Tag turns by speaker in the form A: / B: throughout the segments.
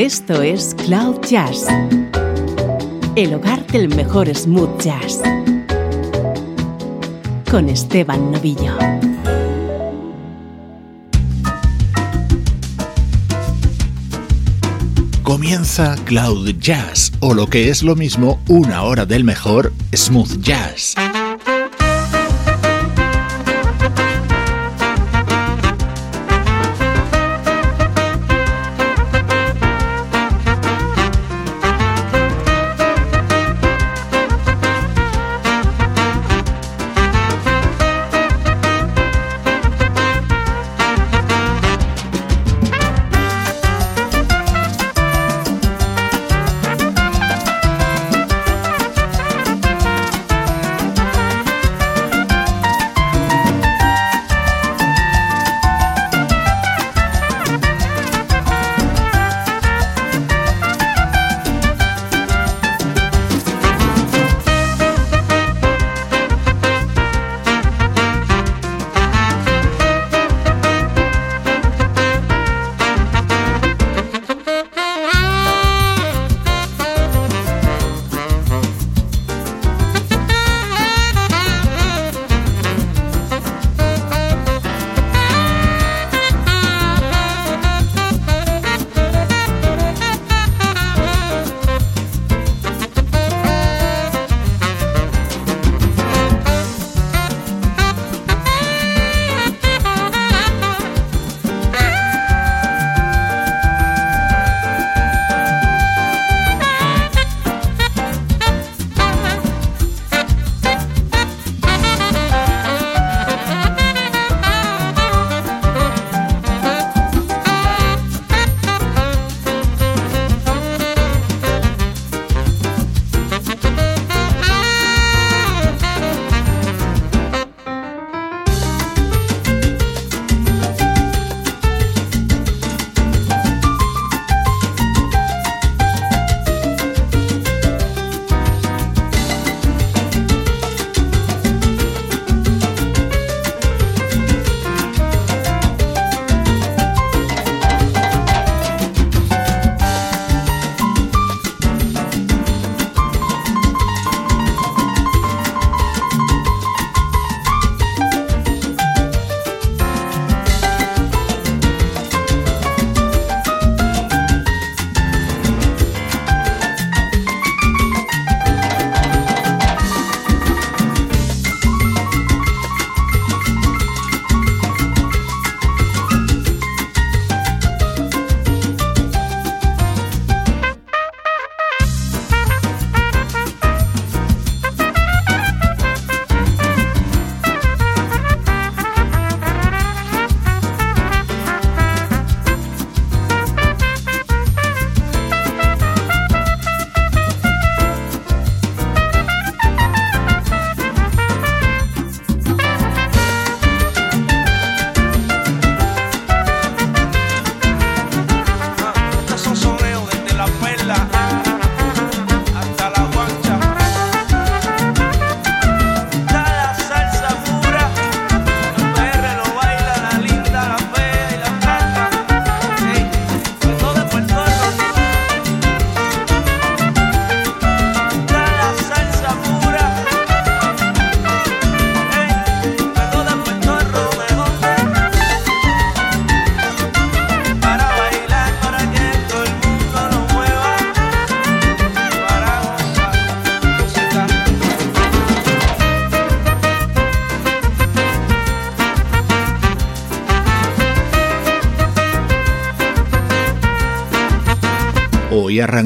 A: Esto es Cloud Jazz, el hogar del mejor smooth jazz, con Esteban Novillo.
B: Comienza Cloud Jazz, o lo que es lo mismo, una hora del mejor smooth jazz.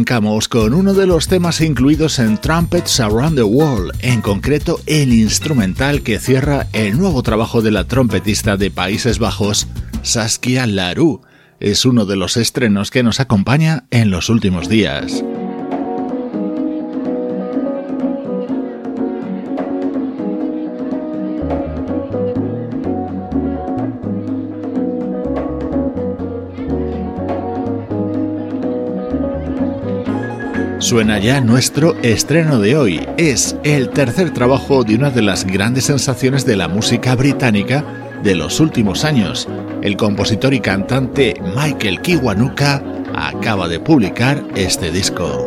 B: Arrancamos con uno de los temas incluidos en Trumpets Around the World, en concreto el instrumental que cierra el nuevo trabajo de la trompetista de Países Bajos, Saskia Larue. Es uno de los estrenos que nos acompaña en los últimos días. Suena ya nuestro estreno de hoy. Es el tercer trabajo de una de las grandes sensaciones de la música británica de los últimos años. El compositor y cantante Michael Kiwanuka acaba de publicar este disco.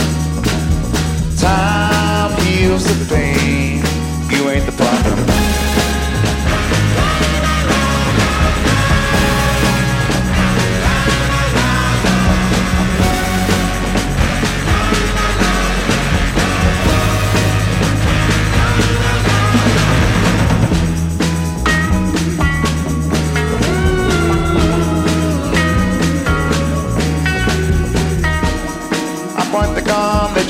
C: Time heals the pain. You ain't the problem.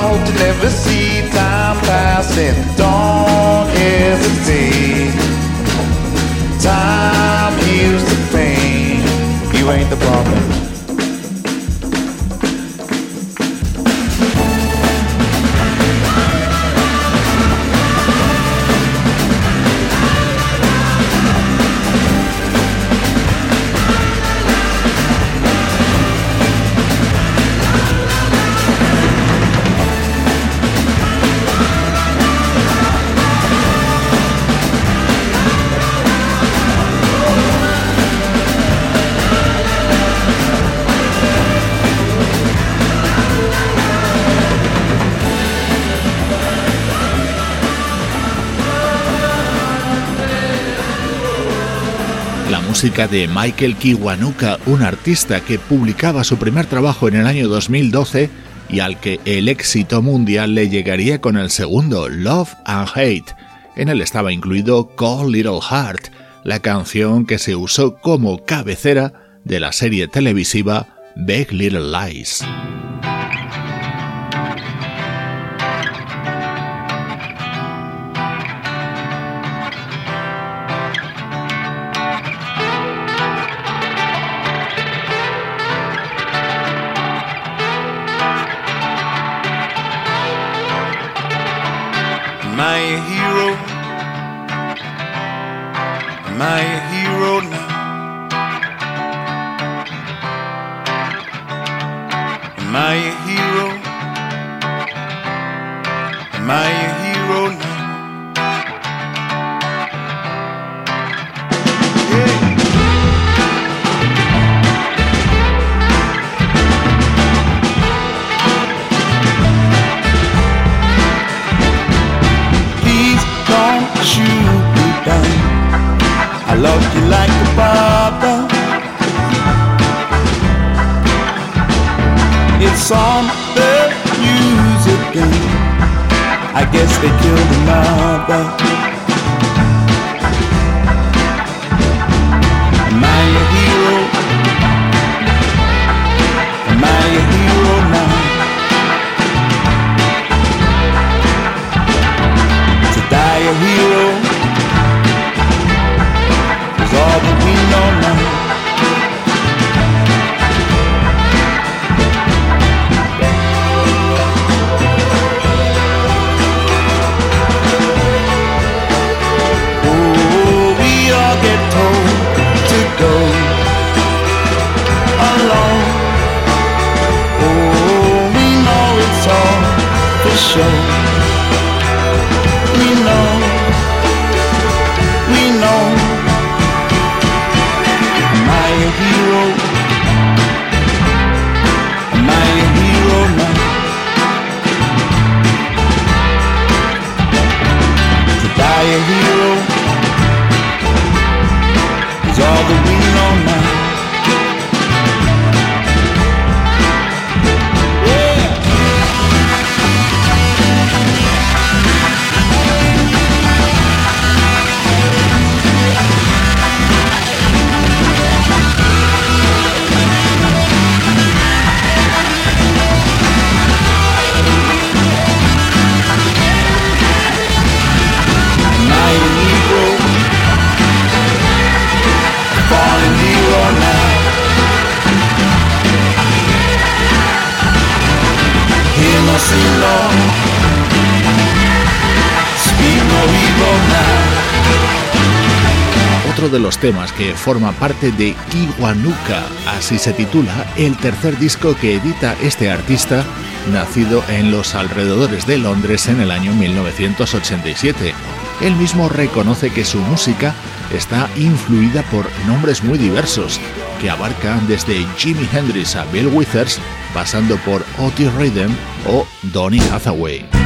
C: I hope to never see time passing. Don't hesitate. Time heals the pain. You ain't the problem.
B: Música de Michael Kiwanuka, un artista que publicaba su primer trabajo en el año 2012 y al que el éxito mundial le llegaría con el segundo, Love and Hate. En él estaba incluido Call Little Heart, la canción que se usó como cabecera de la serie televisiva Big Little Lies.
D: Am I a hero now? Am I a hero? Am I a the music and I guess they killed the mother.
B: De los temas que forma parte de Kiwanuka, así se titula el tercer disco que edita este artista, nacido en los alrededores de Londres en el año 1987. Él mismo reconoce que su música está influida por nombres muy diversos, que abarcan desde Jimi Hendrix a Bill Withers, pasando por Otis Redding o Donny Hathaway.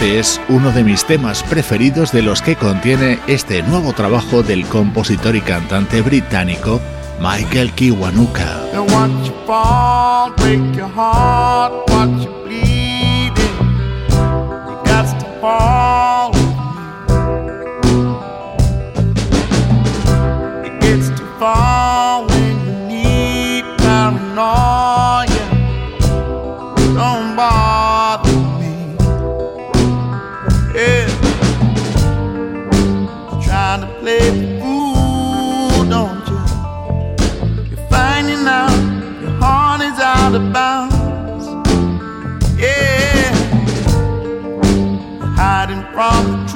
B: Este es uno de mis temas preferidos de los que contiene este nuevo trabajo del compositor y cantante británico Michael Kiwanuka.
D: hiding from the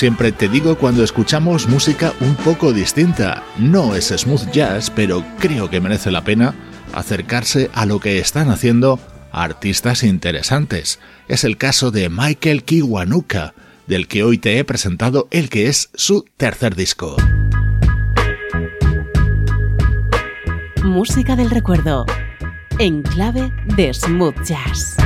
B: siempre te digo cuando escuchamos música un poco distinta. No es smooth jazz, pero creo que merece la pena acercarse a lo que están haciendo artistas interesantes. Es el caso de Michael Kiwanuka, del que hoy te he presentado el que es su tercer disco.
A: Música del recuerdo, en clave de smooth jazz.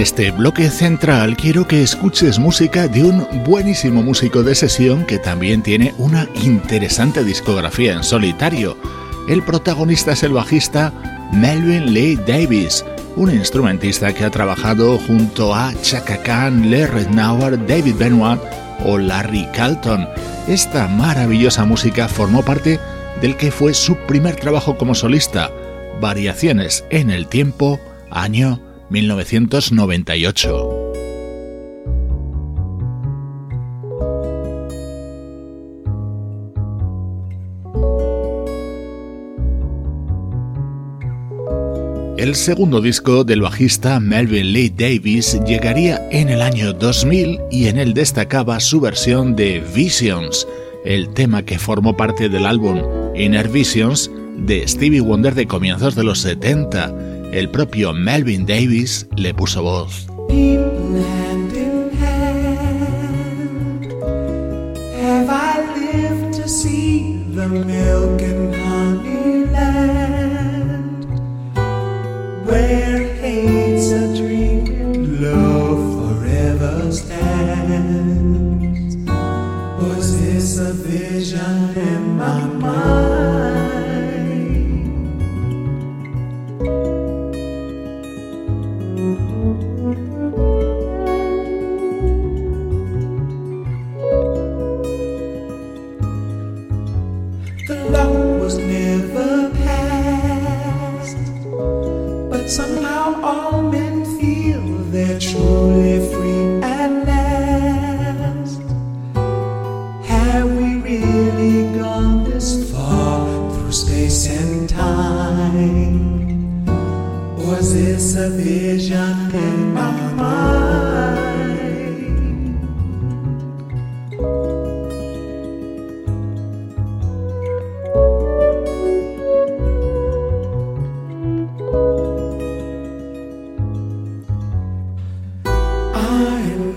B: Este bloque central quiero que escuches música de un buenísimo músico de sesión que también tiene una interesante discografía en solitario. El protagonista es el bajista Melvin Lee Davis, un instrumentista que ha trabajado junto a Chaka Khan, Lee Rednauer, David Benoit o Larry Calton. Esta maravillosa música formó parte del que fue su primer trabajo como solista, Variaciones en el Tiempo, año 1998. El segundo disco del bajista Melvin Lee Davis llegaría en el año 2000 y en él destacaba su versión de Visions, el tema que formó parte del álbum Inner Visions de Stevie Wonder de comienzos de los 70. El propio Melvin Davis le puso voz.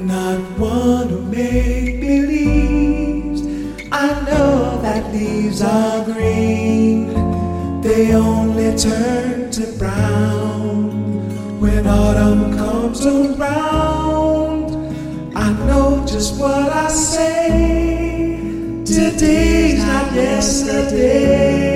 E: not one who make believes. I know that leaves are green, they only turn to brown when autumn comes around. I know just what I say. Today's not yesterday.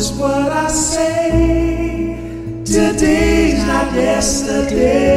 E: just what I say. Today's not yesterday.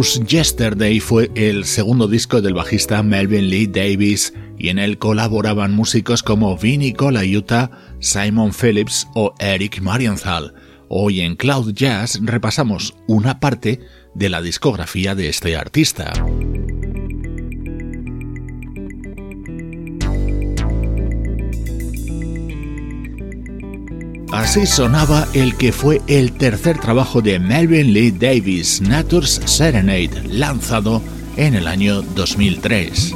B: Yesterday fue el segundo disco del bajista Melvin Lee Davis y en él colaboraban músicos como Vinnie Colaiuta, Simon Phillips o Eric Marienthal. Hoy en Cloud Jazz repasamos una parte de la discografía de este artista. Así sonaba el que fue el tercer trabajo de Melvin Lee Davis, Nature's Serenade, lanzado en el año 2003.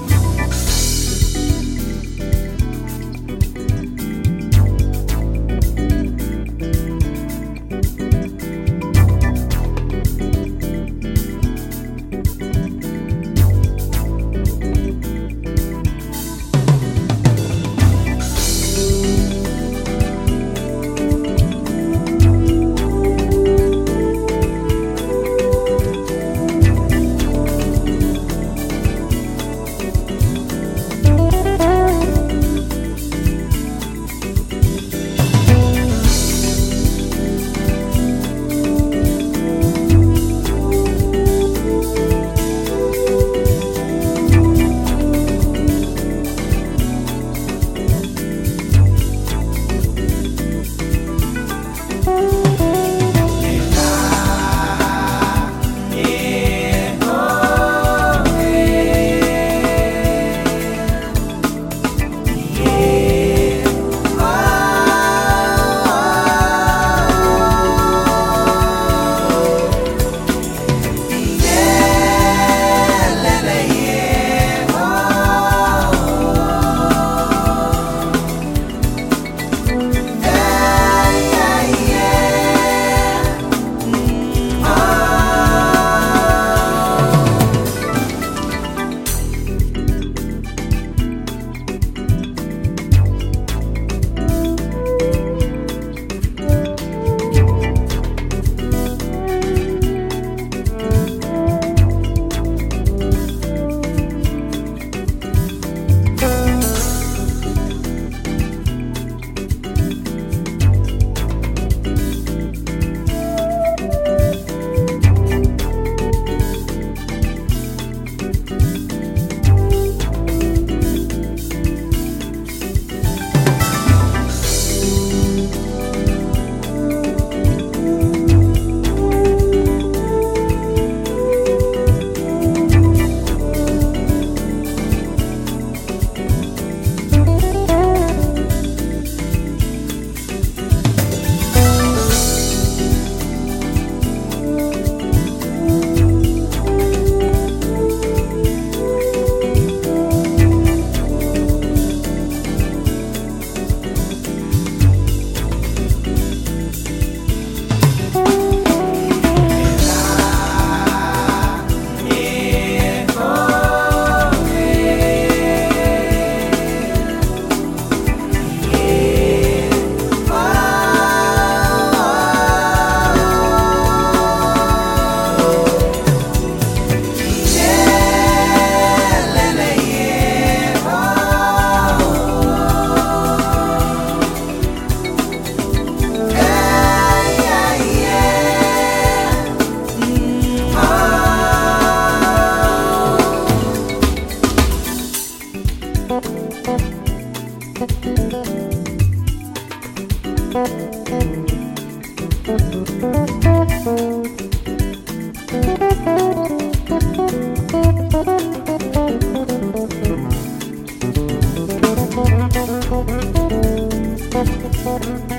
F: Mm-hmm.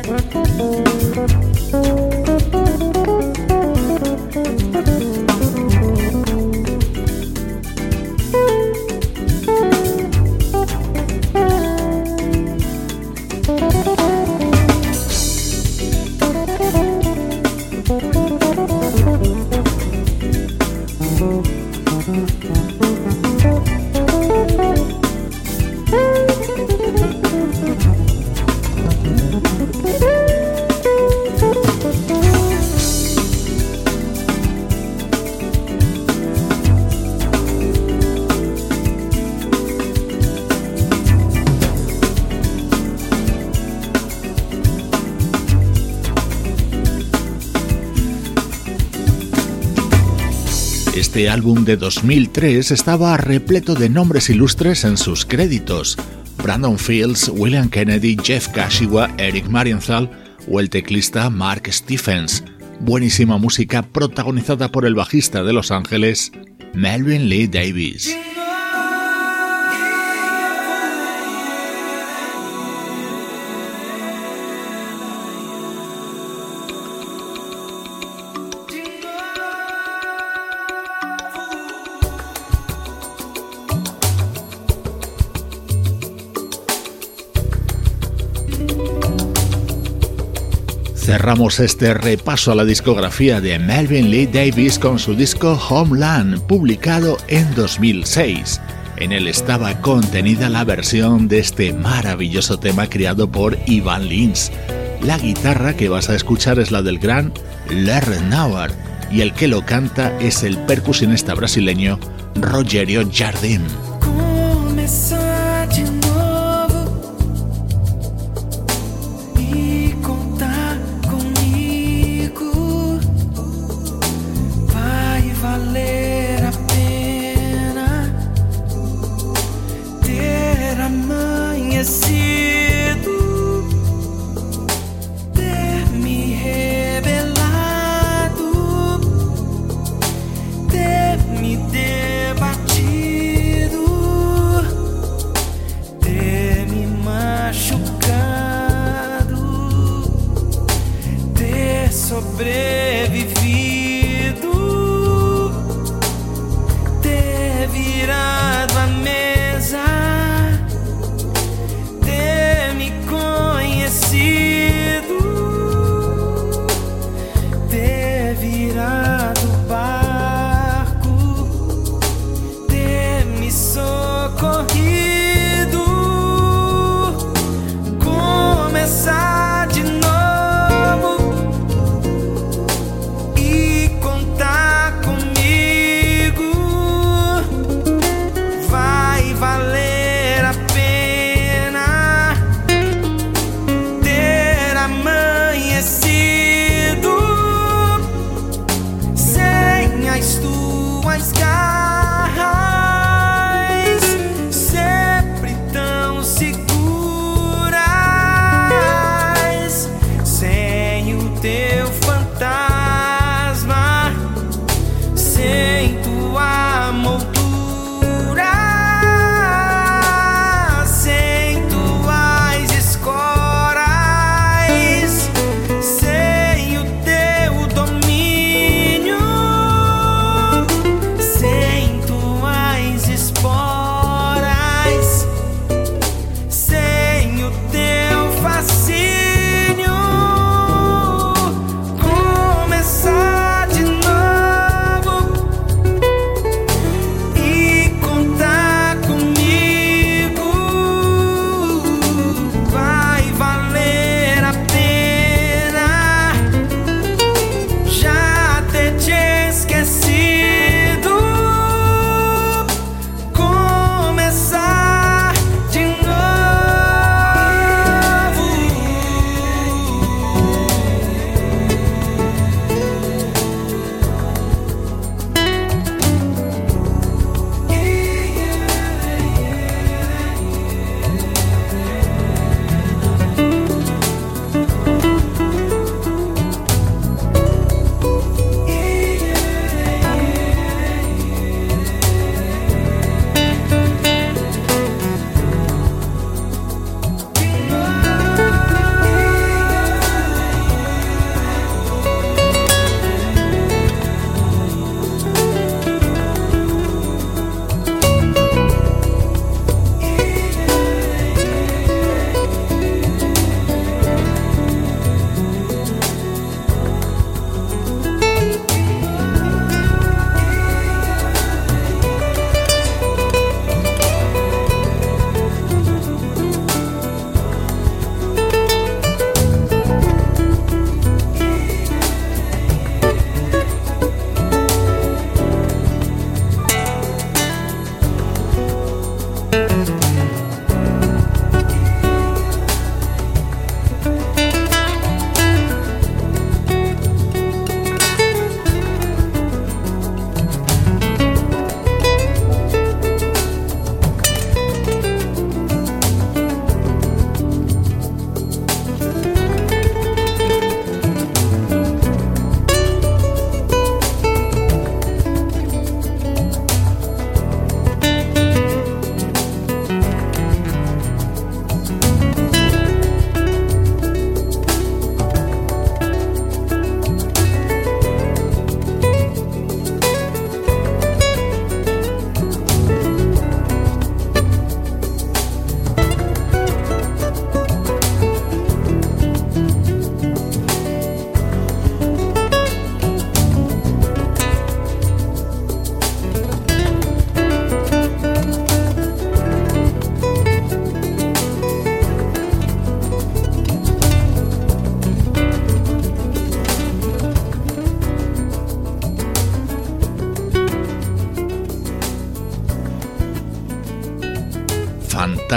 B: Este álbum de 2003 estaba repleto de nombres ilustres en sus créditos. Brandon Fields, William Kennedy, Jeff Kashiwa, Eric Marienthal o el teclista Mark Stephens. Buenísima música protagonizada por el bajista de Los Ángeles, Melvin Lee Davis. Cerramos este repaso a la discografía de Melvin Lee Davis con su disco Homeland, publicado en 2006. En él estaba contenida la versión de este maravilloso tema creado por Ivan Lins. La guitarra que vas a escuchar es la del gran Larry Nauer y el que lo canta es el percusionista brasileño Rogerio Jardim.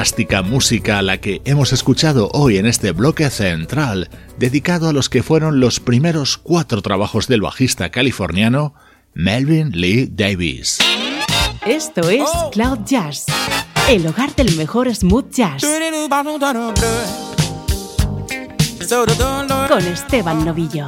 B: Fantástica música la que hemos escuchado hoy en este bloque central, dedicado a los que fueron los primeros cuatro trabajos del bajista californiano Melvin Lee Davis.
A: Esto es oh. Cloud Jazz, el hogar del mejor smooth jazz. Con Esteban Novillo.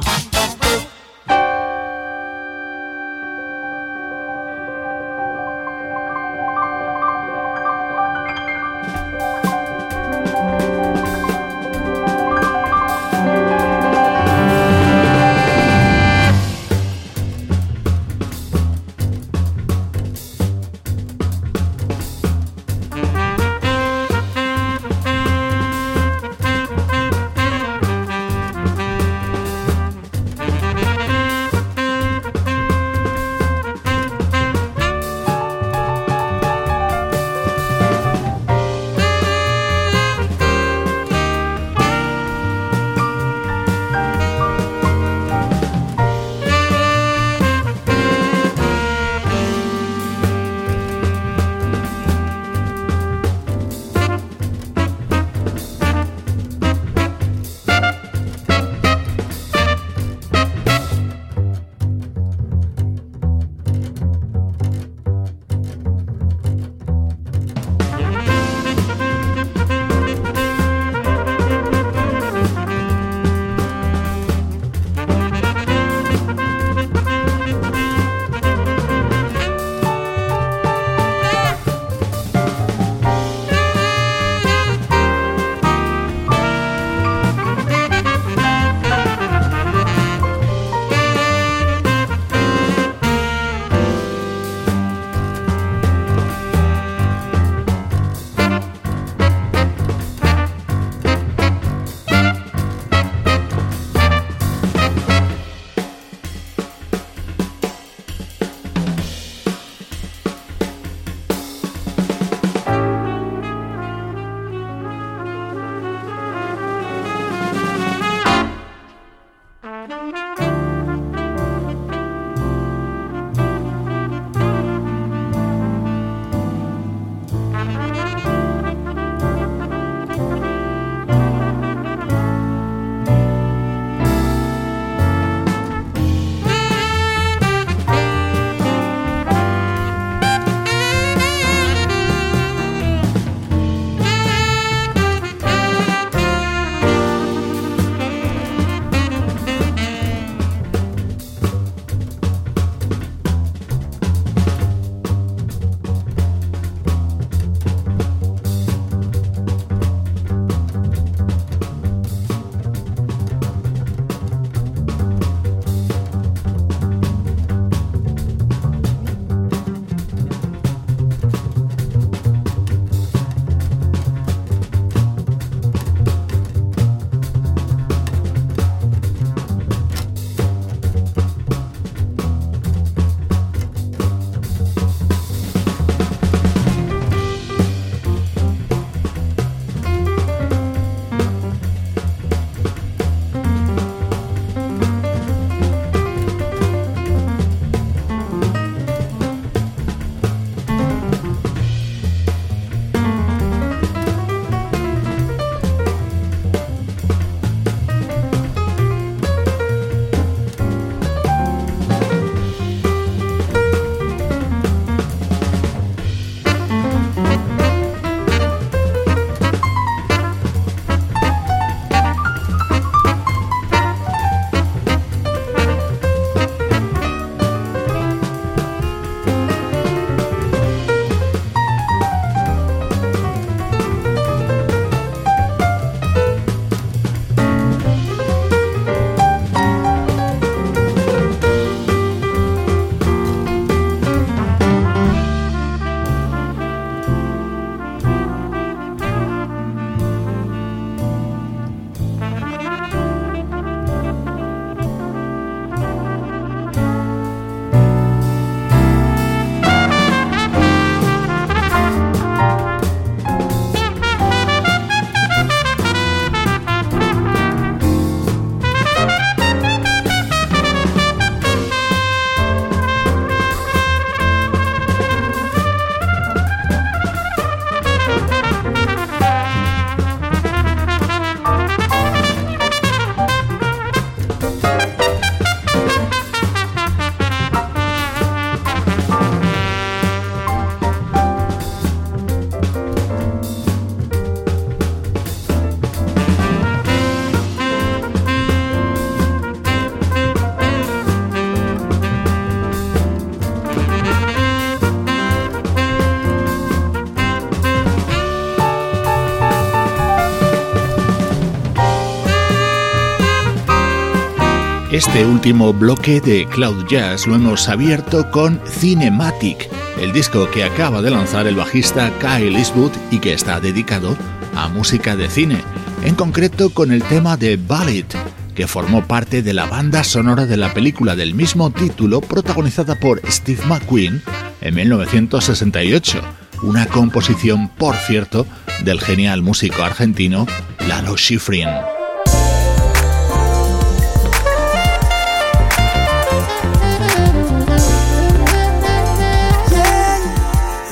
B: Este último bloque de Cloud Jazz lo hemos abierto con Cinematic, el disco que acaba de lanzar el bajista Kyle Eastwood y que está dedicado a música de cine, en concreto con el tema de Ballet, que formó parte de la banda sonora de la película del mismo título protagonizada por Steve McQueen en 1968, una composición, por cierto, del genial músico argentino Lalo Schifrin.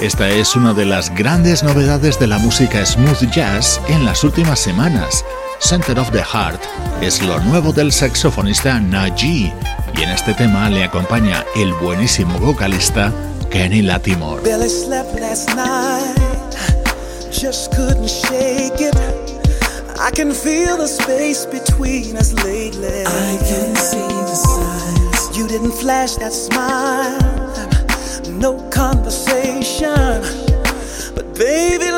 B: Esta es una de las grandes novedades de la música smooth jazz en las últimas semanas. Center of the Heart es lo nuevo del saxofonista Najee y en este tema le acompaña el buenísimo vocalista Kenny Latimore.
G: just couldn't shake it. I can feel the space between us lately. I
H: can see the signs.
G: You didn't flash that smile no conversation. But baby,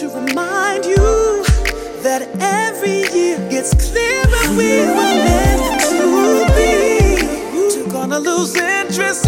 G: to remind you that every year gets clearer we were meant to be? You're gonna lose interest,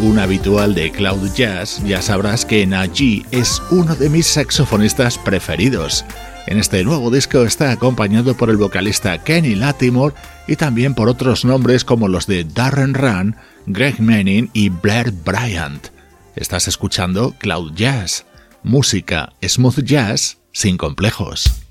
B: un habitual de Cloud Jazz, ya sabrás que Najee es uno de mis saxofonistas preferidos. En este nuevo disco está acompañado por el vocalista Kenny Latimore y también por otros nombres como los de Darren Run, Greg Manning y Blair Bryant. Estás escuchando Cloud Jazz, música smooth jazz sin complejos.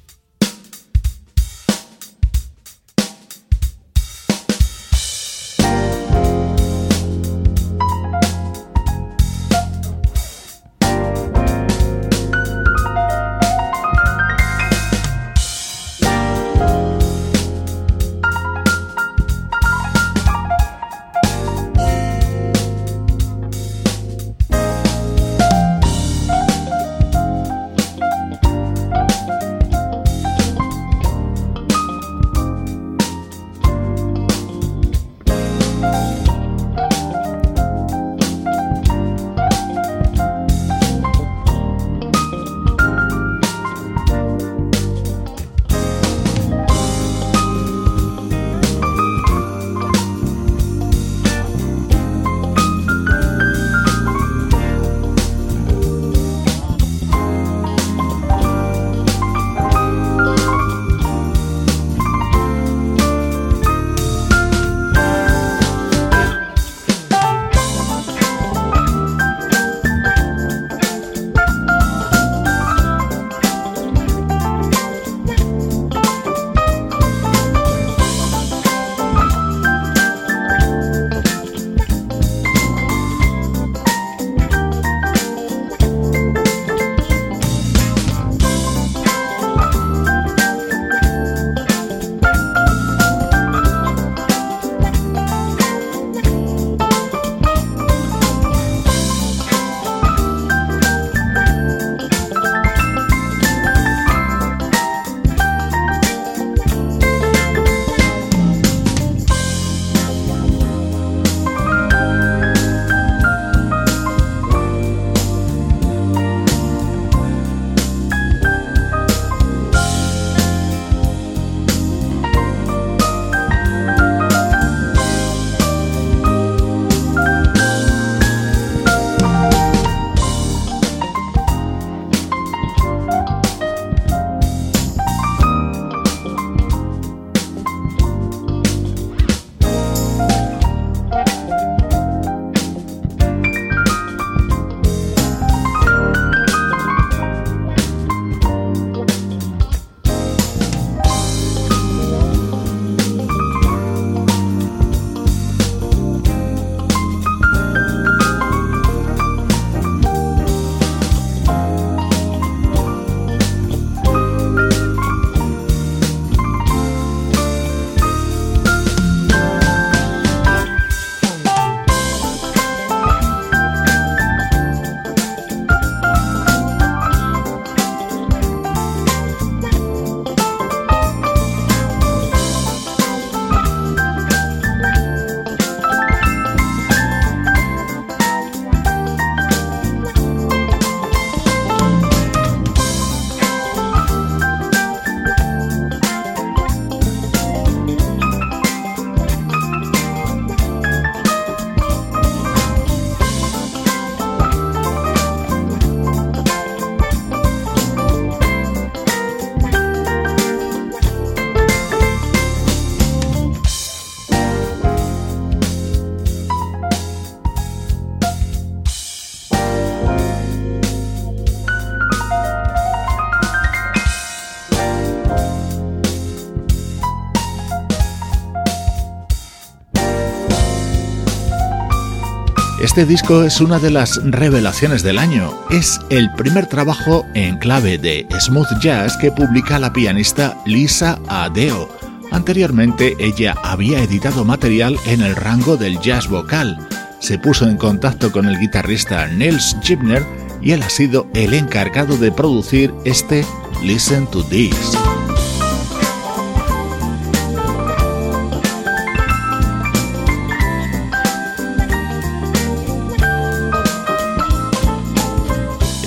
B: Este disco es una de las revelaciones del año. Es el primer trabajo en clave de smooth jazz que publica la pianista Lisa Adeo. Anteriormente ella había editado material en el rango del jazz vocal. Se puso en contacto con el guitarrista Nils Gibner y él ha sido el encargado de producir este Listen to This.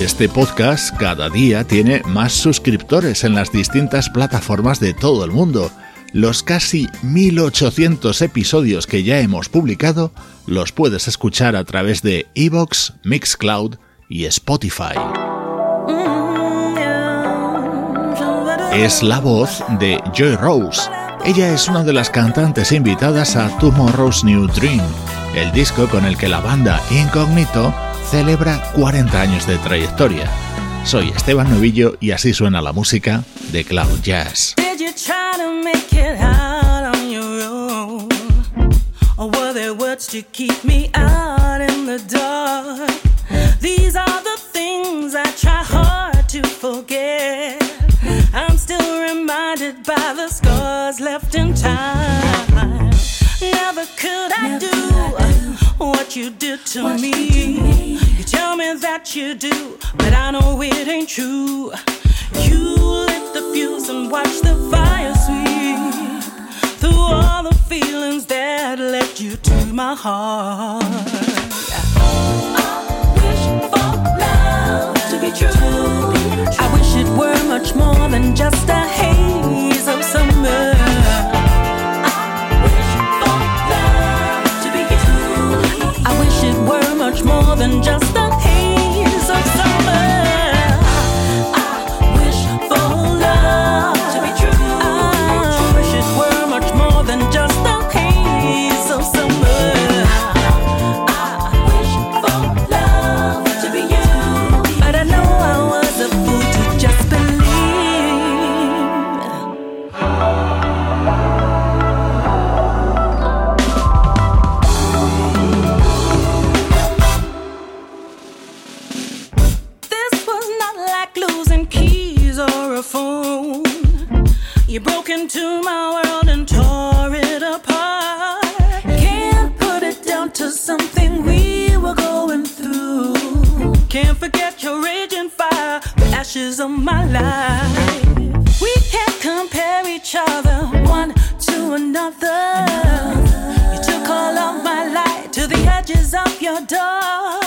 B: Este podcast cada día tiene más suscriptores en las distintas plataformas de todo el mundo. Los casi 1800 episodios que ya hemos publicado los puedes escuchar a través de Evox, Mixcloud y Spotify.
I: Es la voz
B: de Joy Rose. Ella es una de las cantantes invitadas a Tomorrow's New Dream, el disco con el que la banda Incognito celebra 40 años de trayectoria. Soy Esteban Novillo y así suena la música de Cloud Jazz.
I: Did you try to make it out on your own? Or were there words to keep me out in the dark? These are the things I try hard to forget. I'm still reminded by the scars left in time. Never could I do what you did to me. You tell me that you do, but I know it ain't true. You lit the fuse and watch the fire sweep through all the feelings that led you to my heart. I wish for love to be true. I wish it were much more than just a haze of summer. More than just fire, the ashes of my life. We can't compare each other one to another. You took all of my light to the edges of your dark.